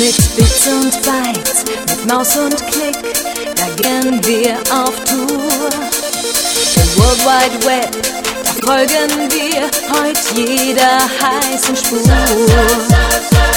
Mit Bits und Bytes, mit Maus und Klick, da gehen wir auf Tour. Im World Wide Web, da folgen wir heute jeder heißen Spur.